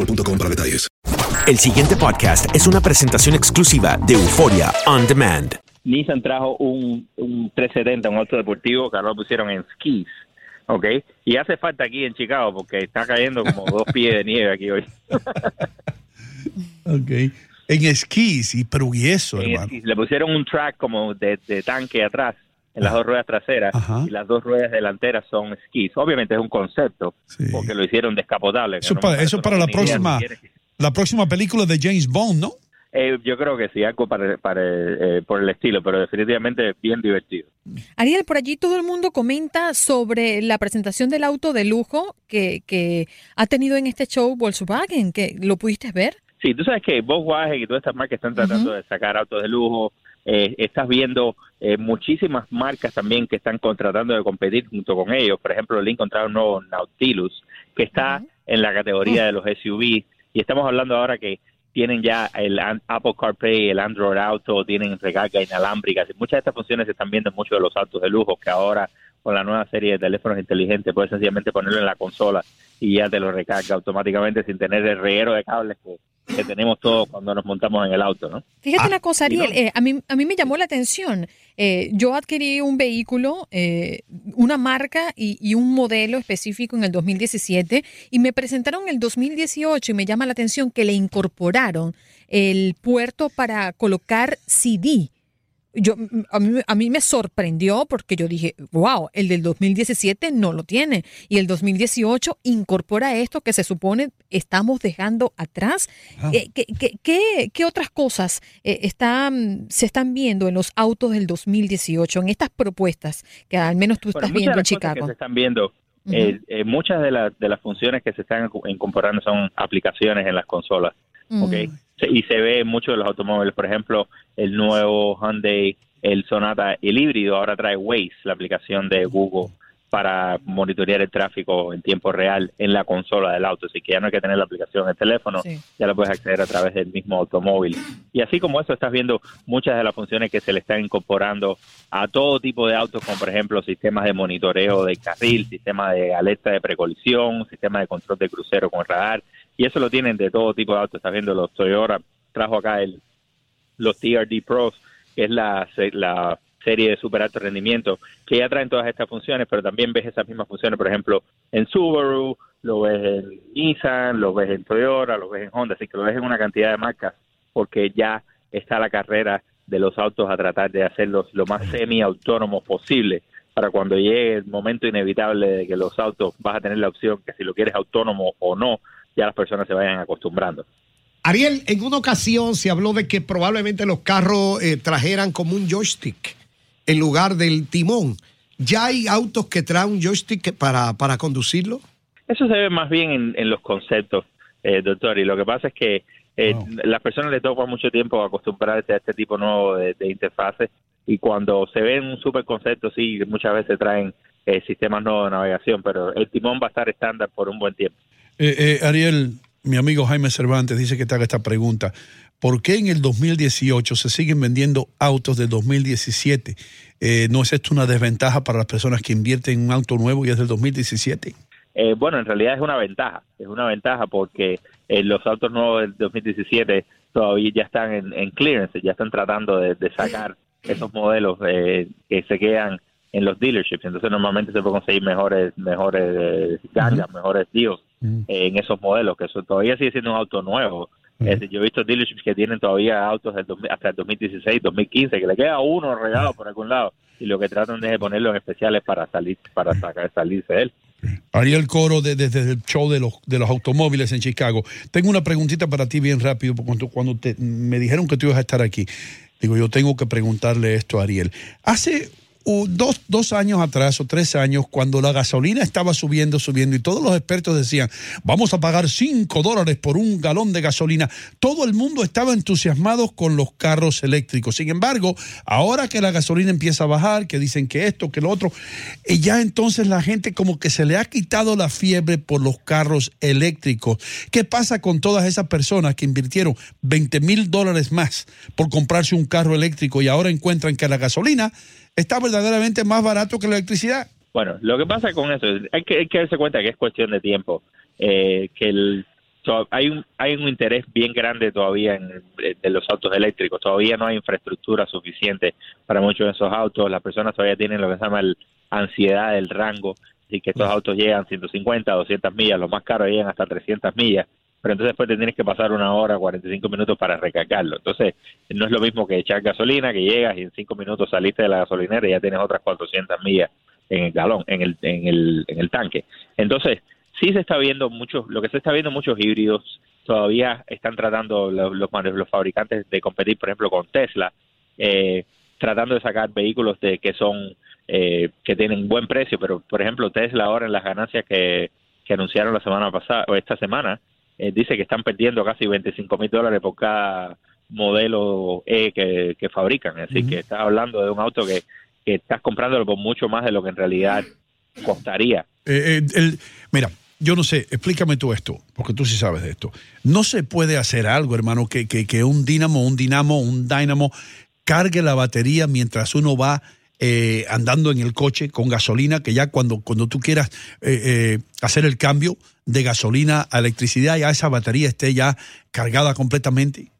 boostmobile.com para detalles. El siguiente podcast es una presentación exclusiva de Euforia On Demand. Nissan trajo un, un 370, un auto deportivo que ahora lo pusieron en skis, ¿ok? Y hace falta aquí en Chicago porque está cayendo como dos pies de nieve aquí hoy. Ok. En esquís, y pero y eso, En hermano. skis. Le pusieron un track como de, de tanque atrás, en las dos ruedas traseras, Ajá. y las dos ruedas delanteras son skis. Obviamente es un concepto, porque lo hicieron descapotable. Eso, No, para, eso para la próxima, la próxima película de James Bond, ¿no? Eh, yo creo que sí, algo para, para, eh, por el estilo, pero definitivamente bien divertido. Ariel, por allí todo el mundo comenta sobre la presentación del auto de lujo que, que ha tenido en este show Volkswagen, que lo pudiste ver. Sí, tú sabes que Volkswagen y todas estas marcas están tratando de sacar autos de lujo. Eh, estás viendo eh, muchísimas marcas también que están contratando de competir junto con ellos. Por ejemplo, Lincoln trae un nuevo Nautilus que está en la categoría de los SUV. Y estamos hablando ahora que tienen ya el Apple CarPlay, el Android Auto, tienen recarga inalámbrica. Muchas de estas funciones se están viendo en muchos de los autos de lujo que ahora con la nueva serie de teléfonos inteligentes puedes sencillamente ponerlo en la consola y ya te lo recarga automáticamente sin tener el reguero de cables que, que tenemos todos cuando nos montamos en el auto, ¿no? Fíjate una cosa, Ariel, eh, a, mí, a mí me llamó la atención. Eh, yo adquirí un vehículo, eh, una marca y, y un modelo específico en el 2017 y me presentaron el 2018 y me llama la atención que le incorporaron el puerto para colocar CD. Yo, a, mí, a mí me sorprendió porque yo dije, wow, el del 2017 no lo tiene y el 2018 incorpora esto que se supone estamos dejando atrás. Ah. Eh, ¿qué, qué, qué- qué otras cosas eh, están, se están viendo en los autos del 2018, en estas propuestas que al menos tú Bueno, estás viendo en Chicago? se están viendo, Ujú. eh, eh, muchas de, las de las funciones que se están inco- incorporando son aplicaciones en las consolas. Mm. ¿ok? Y se ve en muchos de los automóviles, por ejemplo, el nuevo Hyundai, el Sonata, el híbrido, ahora trae Waze, la aplicación de Google para monitorear el tráfico en tiempo real en la consola del auto, así que ya no hay que tener la aplicación en el teléfono, ya la puedes acceder a través del mismo automóvil. Y así como eso, estás viendo muchas de las funciones que se le están incorporando a todo tipo de autos, como por ejemplo sistemas de monitoreo del carril, sistema de alerta de precolisión, sistema de control de crucero con radar, y eso lo tienen de todo tipo de autos. Estás viendo los Toyota, trajo acá el, los TRD Pros, que es la, la serie de super alto rendimiento, que ya traen todas estas funciones, pero también ves esas mismas funciones, por ejemplo, en Subaru, lo ves en Nissan, lo ves en Toyota, lo ves en Honda, así que lo ves en una cantidad de marcas, porque ya está la carrera de los autos a tratar de hacerlos lo más semi-autónomos posible para cuando llegue el momento inevitable de que los autos vas a tener la opción que si lo quieres autónomo o no, ya las personas se vayan acostumbrando. Ariel, en una ocasión se habló de que probablemente los carros eh, trajeran como un joystick en lugar del timón. ¿Ya hay autos que traen un joystick para, para conducirlo? Eso se ve más bien en, en los conceptos, eh, doctor, y lo que pasa es que eh, las personas les toma mucho tiempo acostumbrarse a este tipo nuevo de, de interfaces y cuando se ven un super concepto, sí, muchas veces traen eh, sistemas nuevos de navegación, pero el timón va a estar estándar por un buen tiempo. Eh, eh, Ariel, mi amigo Jaime Cervantes dice que te haga esta pregunta. ¿Por qué en el 2018 se siguen vendiendo autos del 2017? Eh, ¿No es esto una desventaja para las personas que invierten en un auto nuevo y es del 2017? Eh, bueno, en realidad es una ventaja, es una ventaja porque eh, los autos nuevos del 2017 todavía ya están en, en clearance, ya están tratando de, de sacar esos modelos eh, que se quedan en los dealerships, entonces normalmente se puede conseguir mejores mejores eh, gangas, mejores deals eh, en esos modelos, que eso todavía sigue siendo un auto nuevo. Es decir, yo he visto dealerships que tienen todavía autos del 2000 hasta el 2016, 2015, que le queda uno regado por algún lado y lo que tratan es de ponerlo en especiales para salir para sacar salirse de él. Ariel Coro de- desde el show de los, de los automóviles en Chicago. Tengo una preguntita para ti bien rápido, porque cuando, cuando te- me dijeron que tú ibas a estar aquí, digo, yo tengo que preguntarle esto a Ariel. Hace dos, dos años atrás o tres años, cuando la gasolina estaba subiendo, subiendo, y todos los expertos decían, vamos a pagar cinco dólares por un galón de gasolina, todo el mundo estaba entusiasmado con los carros eléctricos. Sin embargo, ahora que la gasolina empieza a bajar, que dicen que esto, que lo otro, y ya entonces la gente como que se le ha quitado la fiebre por los carros eléctricos. ¿Qué pasa con todas esas personas que invirtieron 20 mil dólares más por comprarse un carro eléctrico y ahora encuentran que la gasolina está verdaderamente más barato que la electricidad? Bueno, lo que pasa con eso es, hay que, hay que darse cuenta que es cuestión de tiempo, eh, que el, to- hay un hay un interés bien grande todavía en, de los autos eléctricos, todavía no hay infraestructura suficiente para muchos de esos autos, las personas todavía tienen lo que se llama el ansiedad del rango, y que estos autos llegan 150, 200 millas, los más caros llegan hasta 300 millas, pero entonces después te tienes que pasar una hora, 45 minutos para recargarlo. Entonces, no es lo mismo que echar gasolina, que llegas y en 5 minutos saliste de la gasolinera y ya tienes otras 400 millas en el galón, en el, en el, en el tanque. Entonces, sí se está viendo muchos, lo que se está viendo muchos híbridos, todavía están tratando los, los, fabricantes de competir, por ejemplo, con Tesla, eh, tratando de sacar vehículos de que son eh, que tienen buen precio, pero por ejemplo Tesla ahora en las ganancias que, que anunciaron la semana pasada o esta semana eh, dice que están perdiendo casi 25 mil dólares por cada modelo E que, que fabrican, así que estás hablando de un auto que, que estás comprándolo por mucho más de lo que en realidad costaría. Eh, eh, el- mira, yo no sé, explícame tú esto, porque tú sí sabes de esto. No se puede hacer algo, hermano, que, que, que un dínamo, un dinamo, un dynamo cargue la batería mientras uno va eh, andando en el coche con gasolina, que ya cuando, cuando tú quieras eh, eh, hacer el cambio de gasolina a electricidad, ya esa batería esté ya cargada completamente.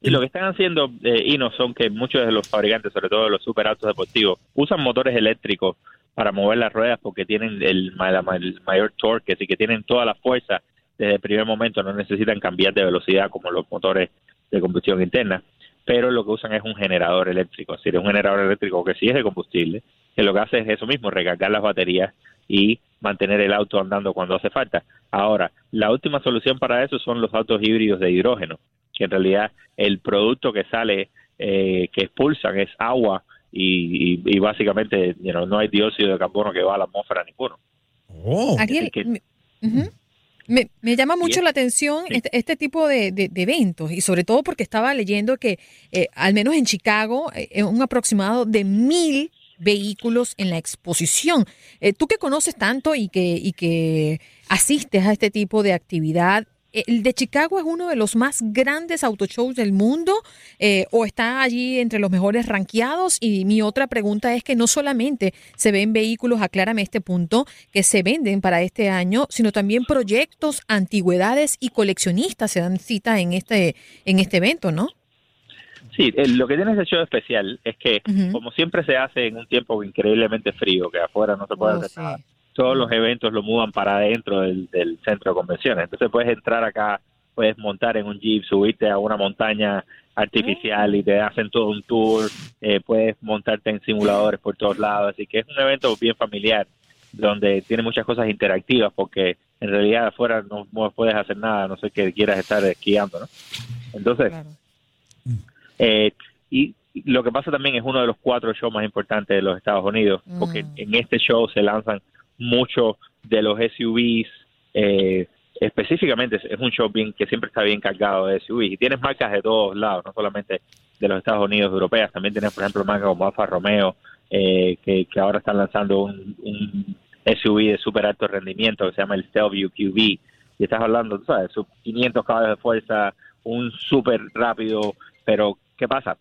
Y lo que están haciendo, eh, Ino, son que muchos de los fabricantes, sobre todo de los superautos deportivos, usan motores eléctricos para mover las ruedas porque tienen el, el mayor torque, así que tienen toda la fuerza desde el primer momento, no necesitan cambiar de velocidad como los motores de combustión interna, pero lo que usan es un generador eléctrico, es decir, un generador eléctrico que sí es de combustible, que lo que hace es eso mismo, recargar las baterías y mantener el auto andando cuando hace falta. Ahora, la última solución para eso son los autos híbridos de hidrógeno, que en realidad el producto que sale, eh, que expulsan es agua y, y- y básicamente you know, no hay dióxido de carbono que va a la atmósfera ninguno. Ariel, que-. Me- me llama mucho la atención este, este tipo de, de- de eventos y sobre todo porque estaba leyendo que eh, al menos en Chicago eh, un aproximado de mil vehículos en la exposición. Eh, tú que conoces tanto y que, y que asistes a este tipo de actividad, ¿el de Chicago es uno de los más grandes autoshows del mundo eh, o está allí entre los mejores ranqueados? Y mi otra pregunta es que no solamente se ven vehículos, aclárame este punto, que se venden para este año, sino también proyectos, antigüedades y coleccionistas se dan cita en este, en este evento, ¿no? Sí, el- lo que tiene este show especial es que, como siempre se hace en un tiempo increíblemente frío, que afuera no se puede Oh, hacer sí. nada, todos los eventos lo mudan para adentro del, del centro de convenciones. Entonces puedes entrar acá, puedes montar en un jeep, subirte a una montaña artificial y te hacen todo un tour, eh, puedes montarte en simuladores por todos lados, así que es un evento bien familiar donde tiene muchas cosas interactivas, porque en realidad afuera no, no puedes hacer nada, a no sé que quieras estar esquiando, ¿no? Entonces, eh, y lo que pasa también es uno de los cuatro shows más importantes de los Estados Unidos, porque en este show se lanzan muchos de los SUVs, eh, específicamente es un show bien que siempre está bien cargado de SUVs y tienes marcas de todos lados, no solamente de los Estados Unidos, europeas, también tienes por ejemplo marcas como Alfa Romeo, eh, que, ahora están lanzando un, SUV de super alto rendimiento que se llama el Stelvio QV y estás hablando, tú sabes, sub 500 caballos de fuerza, un súper rápido, pero ¿qué pasa?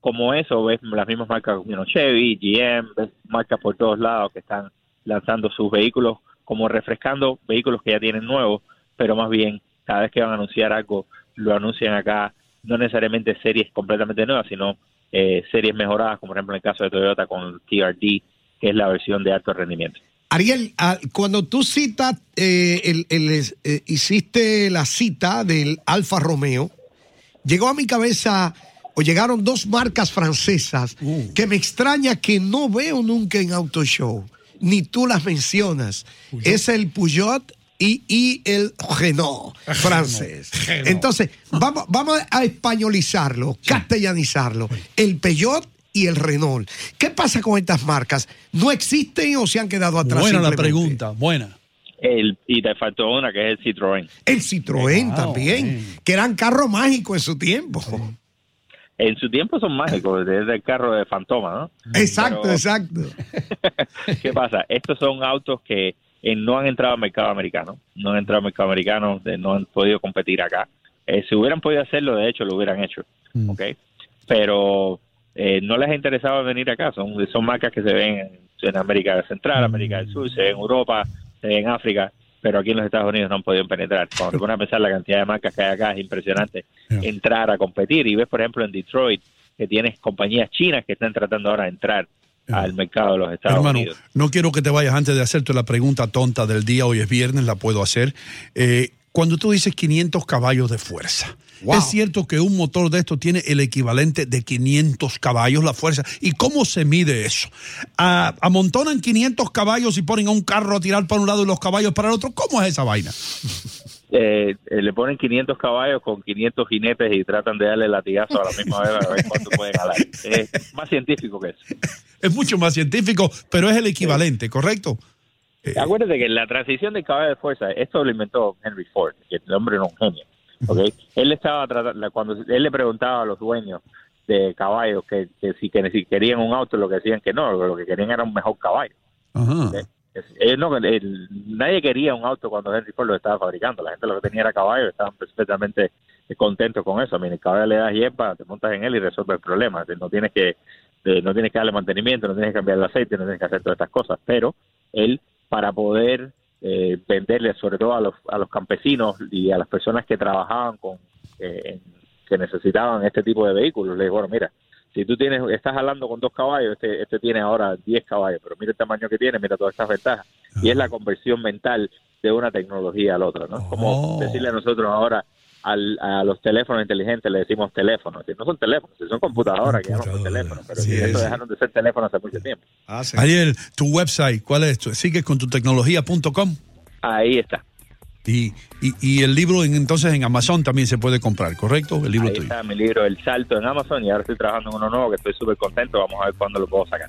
Como eso, ves las mismas marcas, you know, Chevy, GM, ves marcas por todos lados que están lanzando sus vehículos como refrescando vehículos que ya tienen nuevos, pero más bien cada vez que van a anunciar algo, lo anuncian acá, no necesariamente series completamente nuevas, sino eh, series mejoradas, como por ejemplo en el caso de Toyota con TRD, que es la versión de alto rendimiento. Ariel, ah, cuando tú citas, eh, el, el, eh, hiciste la cita del Alfa Romeo, llegó a mi cabeza o llegaron dos marcas francesas que me extraña que no veo nunca en Auto Show, ni tú las mencionas. Es el Peugeot y, y el Renault francés. Renault. Entonces, vamos, vamos a españolizarlo, castellanizarlo. El Peugeot y el Renault. ¿Qué pasa con estas marcas? ¿No existen o se han quedado atrás? Buena la pregunta, buena. El, y te faltó una que es el Citroën. El Citroën Wow, también, que eran carros mágicos en su tiempo. En su tiempo son mágicos, desde el carro de Fantoma, ¿no? Exacto, Pero- exacto. ¿Qué pasa? Estos son autos que eh, no han entrado al mercado americano, no han entrado al mercado americano, no han podido competir acá. Eh, si hubieran podido hacerlo, de hecho, lo hubieran hecho, ¿ok? Pero eh, no les ha interesado venir acá, son, son marcas que se ven en, en América Central, América del Sur, se ven en Europa, se ven en África, pero aquí en los Estados Unidos no han podido penetrar. Cuando te pones a pensar la cantidad de marcas que hay acá, es impresionante entrar a competir. Y ves, por ejemplo, en Detroit, que tienes compañías chinas que están tratando ahora de entrar al mercado de los Estados Hermano, Unidos. no quiero que te vayas antes de hacerte la pregunta tonta del día. Hoy es viernes, la puedo hacer. Eh, cuando tú dices 500 caballos de fuerza, ¿es cierto que un motor de esto tiene el equivalente de 500 caballos la fuerza? ¿Y cómo se mide eso? ¿A- ¿Amontonan 500 caballos y ponen a un carro a tirar para un lado y los caballos para el otro? ¿Cómo es esa vaina? eh, eh, le ponen 500 caballos con 500 jinetes y tratan de darle latigazo a la misma vez a ver cuánto pueden jalar. Es más científico que eso. Es mucho más científico, pero es el equivalente, ¿correcto? Acuérdate que la transición de caballo de fuerza, esto lo inventó Henry Ford, que el hombre era un genio. ¿ok? Él estaba tratando, cuando él le preguntaba a los dueños de caballos que, que si, que si querían un auto, lo que decían que no, lo que querían era un mejor caballo. Ajá. No- el- nadie quería un auto cuando Henry Ford lo estaba fabricando. La gente lo que tenía era caballo, estaban perfectamente contentos con eso. A mí, el caballo le das hierba, te montas en él y resuelve el problema. No tienes que eh, no tienes que darle mantenimiento, no tienes que cambiar el aceite, no tienes que hacer todas estas cosas. Pero él, para poder eh, venderle, sobre todo a los, a los campesinos y a las personas que trabajaban con eh, que necesitaban este tipo de vehículos, le dijo, bueno, mira, si tú tienes, estás hablando con dos caballos, este, este tiene ahora 10 caballos, pero mira el tamaño que tiene, mira todas estas ventajas. Y es la conversión mental de una tecnología al otro, ¿no? Como decirle a nosotros ahora al- a los teléfonos inteligentes le decimos teléfonos. No son teléfonos, son computadoras que llaman por teléfono, pero Sí, eso sí. dejaron de ser teléfonos hace mucho tiempo. Ariel, tu website, ¿cuál es? ¿Sigues con tu tecnología.com? Ahí está. Y, y, y el libro en- entonces en Amazon también se puede comprar, ¿correcto? El libro Ahí tuyo. está mi libro El Salto en Amazon y ahora estoy trabajando en uno nuevo que estoy súper contento. Vamos a ver cuándo lo puedo sacar.